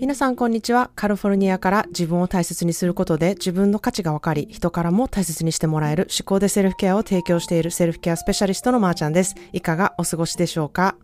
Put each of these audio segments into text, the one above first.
皆さんこんにちは。カルフォルニアから自分を大切にすることで自分の価値が分かり、人からも大切にしてもらえる思考でセルフケアを提供しているセルフケアスペシャリストのまーちゃんです。いかがお過ごしでしょうか？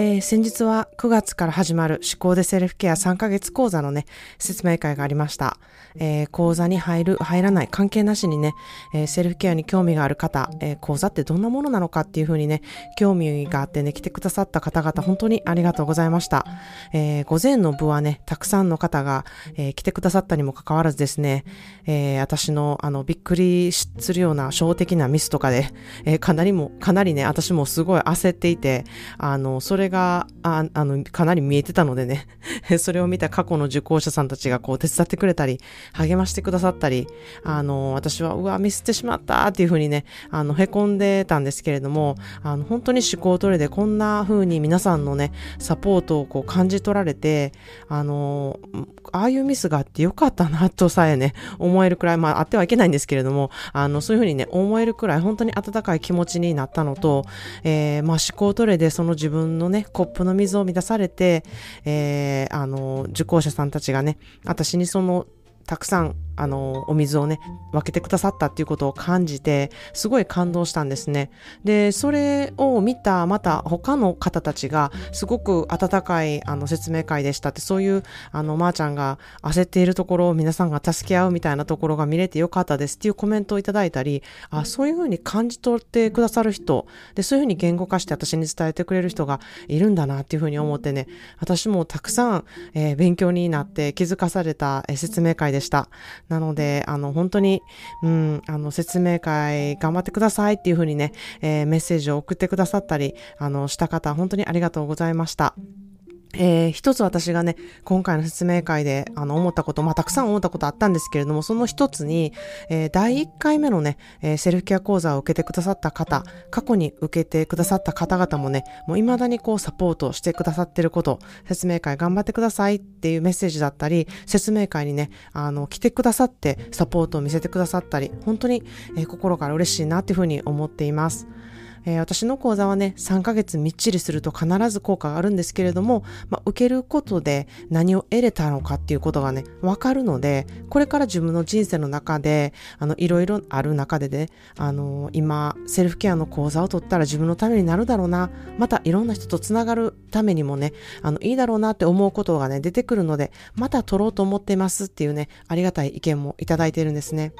えー、先日は9月から始まる思考でセルフケア3ヶ月講座のね、説明会がありました。えー、講座に入る、入らない関係なしにね、えー、セルフケアに興味がある方、え講座ってどんなものなのかっていうふうにね、興味があってね、来てくださった方々、本当にありがとうございました。え午前の部はね、たくさんの方が、え来てくださったにもかかわらずですね、え私の、あの、びっくりするような小的なミスとかで、えかなりも、かなりね、私もすごい焦っていて、あの、それが、ああの、かなり見えてたのでね、それを見た過去の受講者さんたちがこう手伝ってくれたり、励ましてくださったり、あの、私は、うわ、ミスってしまったっていうふうにね、あの、凹んでたんですけれども、あの、本当に思考トレでこんな風に皆さんのね、サポートをこう感じ取られて、あの、ああいうミスがあってよかったなとさえね、思えるくらい、まあ、あってはいけないんですけれども、あの、そういうふうにね、思えるくらい本当に温かい気持ちになったのと、えー、まあ、思考トレでその自分のね、コップの水を満たされて、えー、あの、受講者さんたちがね、私にその、たくさんあの、お水をね、分けてくださったっていうことを感じて、すごい感動したんですね。で、それを見た、また他の方たちが、すごく温かい、あの、説明会でしたって、そういう、あの、まー、ちゃんが焦っているところを皆さんが助け合うみたいなところが見れてよかったですっていうコメントをいただいたり、あ、そういうふうに感じ取ってくださる人、で、そういうふうに言語化して私に伝えてくれる人がいるんだなっていうふうに思ってね、私もたくさん、えー、勉強になって気づかされた、えー、説明会でした。なので、あの、本当に、うん、あの、説明会頑張ってくださいっていうふうにね、えー、メッセージを送ってくださったり、あの、した方、本当にありがとうございました。えー、一つ私がね、今回の説明会で、あの、思ったこと、まあ、たくさん思ったことあったんですけれども、その一つに、えー、第1回目のね、えー、セルフケア講座を受けてくださった方、過去に受けてくださった方々もね、もう未だにこう、サポートしてくださってること、説明会頑張ってくださいっていうメッセージだったり、説明会にね、あの、来てくださって、サポートを見せてくださったり、本当に、えー、心から嬉しいなっていうふうに思っています。えー、私の講座はね、3ヶ月みっちりすると必ず効果があるんですけれども、まあ、受けることで何を得れたのかっていうことがね、わかるので、これから自分の人生の中で、あの、いろいろある中でね、あのー、今、セルフケアの講座を取ったら自分のためになるだろうな、またいろんな人とつながるためにもね、あの、いいだろうなって思うことがね、出てくるので、また取ろうと思ってますっていうね、ありがたい意見もいただいているんですね。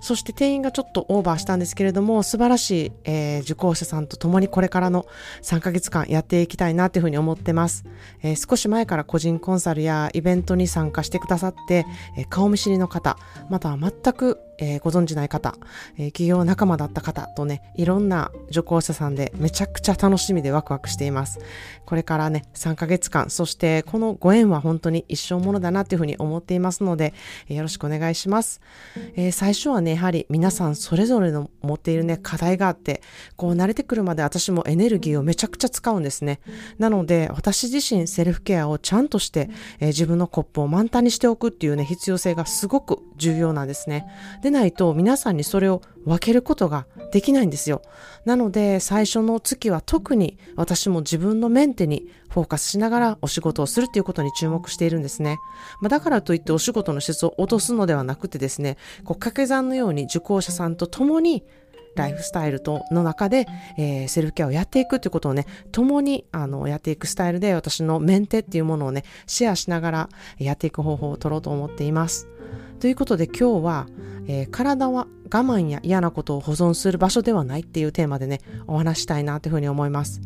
そして定員がちょっとオーバーしたんですけれども、素晴らしい、えー、受講者さんと共にこれからの3ヶ月間やっていきたいなというふうに思ってます。えー、少し前から個人コンサルやイベントに参加してくださって、えー、顔見知りの方、または全くえー、ご存知ない方、えー、企業仲間だった方とね、いろんな受講者さんでめちゃくちゃ楽しみでワクワクしています。これからね、3ヶ月間、そしてこのご縁は本当に一生ものだなというふうに思っていますので、えー、よろしくお願いします。え最初はね、やはり皆さんそれぞれの持っているね、課題があって、こう慣れてくるまで私もエネルギーをめちゃくちゃ使うんですね。なので、私自身セルフケアをちゃんとして、え自分のコップを満タンにしておくっていうね、必要性がすごく重要なんですね。でないと皆さんにそれを分けることができないんですよ。なので最初の月は特に私も自分のメンテにフォーカスしながらお仕事をするっていうことに注目しているんですね。まあ、だからといってお仕事の質を落とすのではなくてですね、こう掛け算のように受講者さんと共にライフスタイルとの中で、えー、セルフケアをやっていくということをね、共にあのやっていくスタイルで私のメンテっていうものをね、シェアしながらやっていく方法を取ろうと思っています。ということで今日は、えー、体は我慢や嫌なことを保存する場所ではないっていうテーマでね、お話したいなというふうに思います。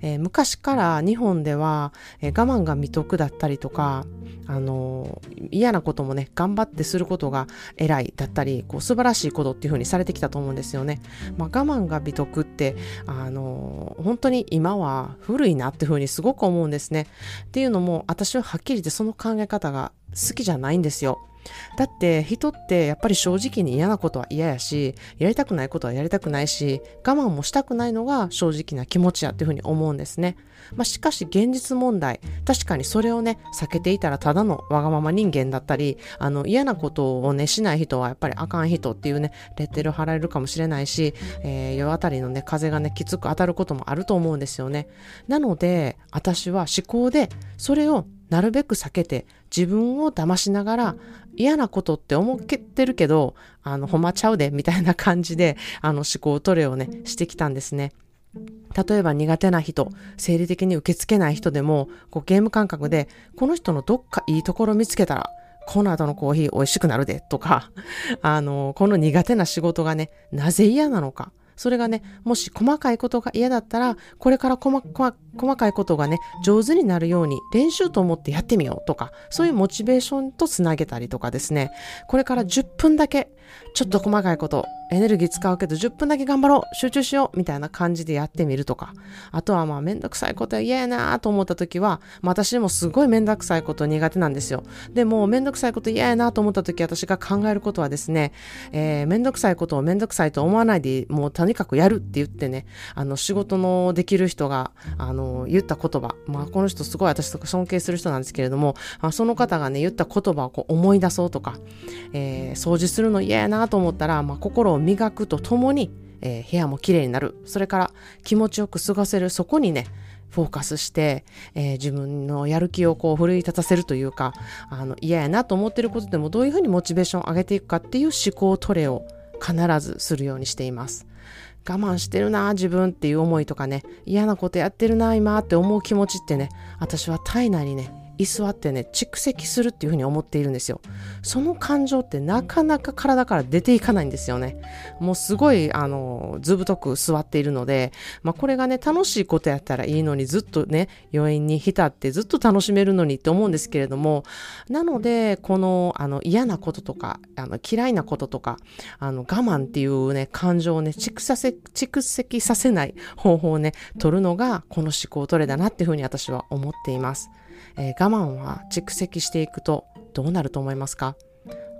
えー、昔から日本では、えー、我慢が美徳だったりとか、あの嫌なこともね、頑張ってすることが偉いだったり、こう素晴らしいことっていうふうにされてきたと思うんですよね。まあ、我慢が美徳って、あの本当に今は古いなっていうふうにすごく思うんですね。っていうのも、私ははっきり言ってその考え方が好きじゃないんですよ。だって人ってやっぱり正直に嫌なことは嫌やし、やりたくないことはやりたくないし、我慢もしたくないのが正直な気持ちやっていうふうに思うんですね。まあ、しかし現実問題、確かにそれをね、避けていたらただのわがまま人間だったり、あの嫌なことをね、しない人はやっぱりあかん人っていうね、レッテル貼られるかもしれないし、えー、夜あたりのね、風がね、きつく当たることもあると思うんですよね。なので、私は思考で、それをなるべく避けて自分を騙しながら嫌なことって思ってるけど、あの、ほまちゃうで、みたいな感じで、あの、思考トレをね、してきたんですね。例えば苦手な人、生理的に受け付けない人でも、こうゲーム感覚で、この人のどっかいいところ見つけたら、この後のコーヒー美味しくなるで、とか、あの、この苦手な仕事がね、なぜ嫌なのか。それがね、もし細かいことが嫌だったら、これから細か細かいことがね、上手になるように練習と思ってやってみようとか、そういうモチベーションとつなげたりとかですね、これから10分だけ、ちょっと細かいこと、エネルギー使うけど10分だけ頑張ろう集中しようみたいな感じでやってみるとか。あとはまあめんどくさいことは嫌やなと思った時は、まあ、私もすごいめんどくさいこと苦手なんですよ。でもめんどくさいこと嫌やなと思った時私が考えることはですね、えー、めんどくさいことをめんどくさいと思わないでもうとにかくやるって言ってね、あの仕事のできる人があの言った言葉、まあこの人すごい私とか尊敬する人なんですけれども、あその方がね言った言葉をこう思い出そうとか、えー、掃除するの嫌やなと思ったら、まあ、心を磨くとともに、えー、部屋もきれいになる。それから気持ちよく過ごせる、そこにね、フォーカスして、えー、自分のやる気をこう奮い立たせるというか、あの嫌やなと思ってることでもどういうふうにモチベーションを上げていくかっていう思考トレを必ずするようにしています。我慢してるな自分っていう思いとかね嫌なことやってるな今って思う気持ちってね私は体内にね居座ってね蓄積するっていうふうに思っているんですよその感情ってなかなか体から出ていかないんですよねもうすごいあのずぶとく座っているので、まあ、これがね楽しいことやったらいいのにずっとね余韻に浸ってずっと楽しめるのにって思うんですけれどもなのでこのあの嫌なこととかあの嫌いなこととかあの我慢っていうね感情をね蓄積蓄積させない方法をね取るのがこの思考トレだなっていうふうに私は思っています。えー、我慢は蓄積していくとどうなると思いますか？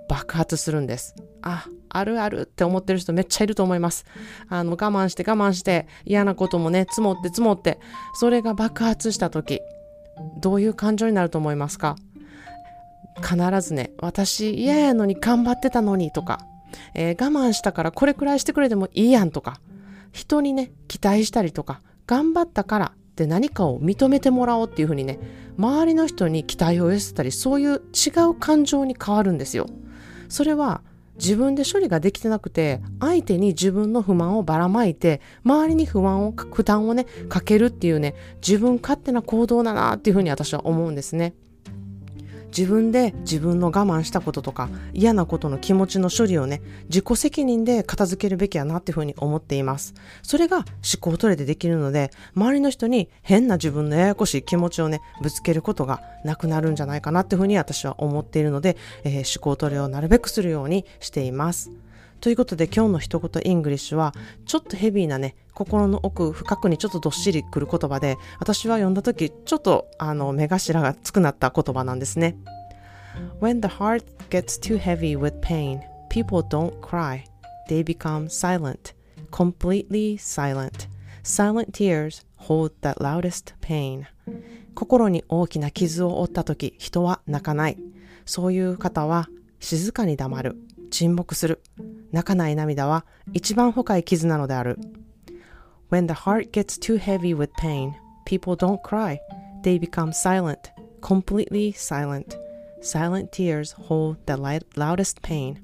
爆発するんです。あ、あるあるって思ってる人めっちゃいると思います。あの、我慢して我慢して嫌なこともね、積もって積もって、それが爆発した時、どういう感情になると思いますか？必ずね、私嫌やのに頑張ってたのにとか、えー、我慢したからこれくらいしてくれてもいいやんとか、人にね、期待したりとか、頑張ったからって何かを認めてもらおうっていうふうにね、周りの人に期待を寄せたり、そういう違う感情に変わるんですよ。それは自分で処理ができてなくて、相手に自分の不満をばらまいて、周りに不安を、負担をね、かけるっていうね、自分勝手な行動だなっていうふうに私は思うんですね。自分で自分の我慢したこととか嫌なことの気持ちの処理をね、自己責任で片付けるべきやなっていうふうに思っています。それが思考トレでできるので、周りの人に変な自分のややこしい気持ちをね、ぶつけることがなくなるんじゃないかなっていうふうに私は思っているので、えー、思考トレをなるべくするようにしています。ということで今日の一言 English はちょっとヘビーなね心の奥深くにちょっとどっしりくる言葉で私は読んだ時ちょっとあの目頭がつくなった言葉なんですね。When the heart gets too heavy with pain people don't cry. They become silent completely silent. Silent tears hold the loudest pain. 心に大きな傷を負った時人は泣かない。そういう方は静かに黙る沈黙する。泣かない涙は一番深い傷なのである。When the heart gets too heavy with pain, people don't cry. They become silent, completely silent. Silent tears hold the loudest pain.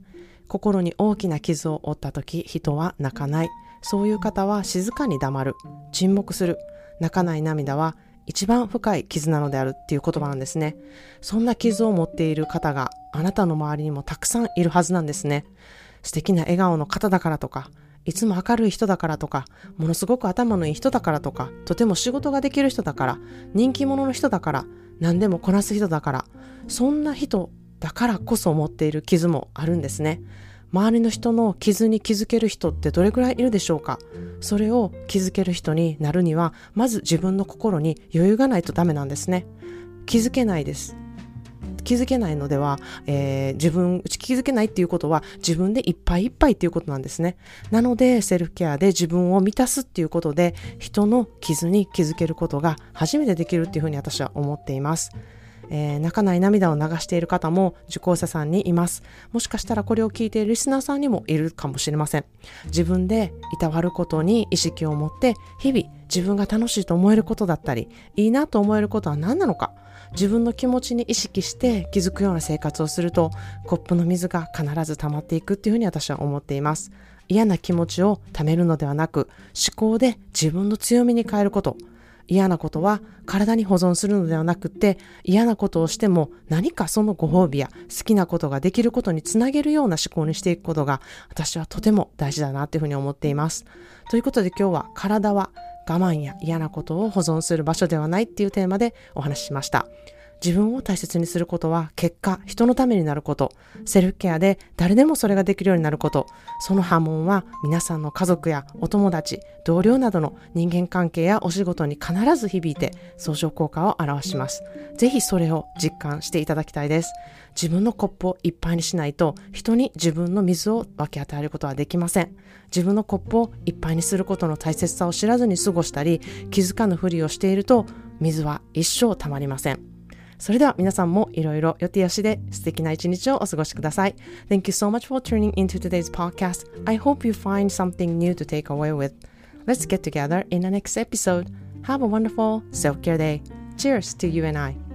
心に大きな傷を負った時、人は泣かない。そういう方は静かに黙る。沈黙する。泣かない涙は一番深い傷なのであるっていう言葉なんですね。そんな傷を持っている方があなたの周りにもたくさんいるはずなんですね。素敵な笑顔の方だからとか、いつも明るい人だからとか、ものすごく頭のいい人だからとか、とても仕事ができる人だから、人気者の人だから、何でもこなす人だから、そんな人だからこそ持っている傷もあるんですね。周りの人の傷に気づける人ってどれくらいいるでしょうか？それを気づける人になるには、まず自分の心に余裕がないとダメなんですね。気づけないです。気づけないのでは、えー、自分、気づけないっていうことは自分でいっぱいいっぱいっていうことなんですね。なので、セルフケアで自分を満たすっていうことで、人の傷に気づけることが初めてできるっていうふうに私は思っています。えー、泣かない涙を流している方も受講者さんにいます。もしかしたらこれを聞いているリスナーさんにもいるかもしれません。自分でいたわることに意識を持って、日々自分が楽しいと思えることだったり、いいなと思えることは何なのか、自分の気持ちに意識して気づくような生活をすると、コップの水が必ず溜まっていくっていうふうに私は思っています。嫌な気持ちを貯めるのではなく、思考で自分の強みに変えること、嫌なことは体に保存するのではなくて嫌なことをしても何かそのご褒美や好きなことができることにつなげるような思考にしていくことが私はとても大事だなというふうに思っています。ということで今日は体は我慢や嫌なことを保存する場所ではないっていうテーマでお話ししました。自分を大切にすることは結果、人のためになること、セルフケアで誰でもそれができるようになること、その波紋は皆さんの家族やお友達、同僚などの人間関係やお仕事に必ず響いて相乗効果を表します。ぜひそれを実感していただきたいです。自分のコップをいっぱいにしないと人に自分の水を分け与えることはできません。自分のコップをいっぱいにすることの大切さを知らずに過ごしたり気づかぬふりをしていると水は一生たまりません。それでは皆さんもいろいろ予定よしで素敵な一日をお過ごしください。Thank you so much for tuning into today's podcast. I hope you find something new to take away with. Let's get together in the next episode. Have a wonderful self-care day. Cheers to you and I.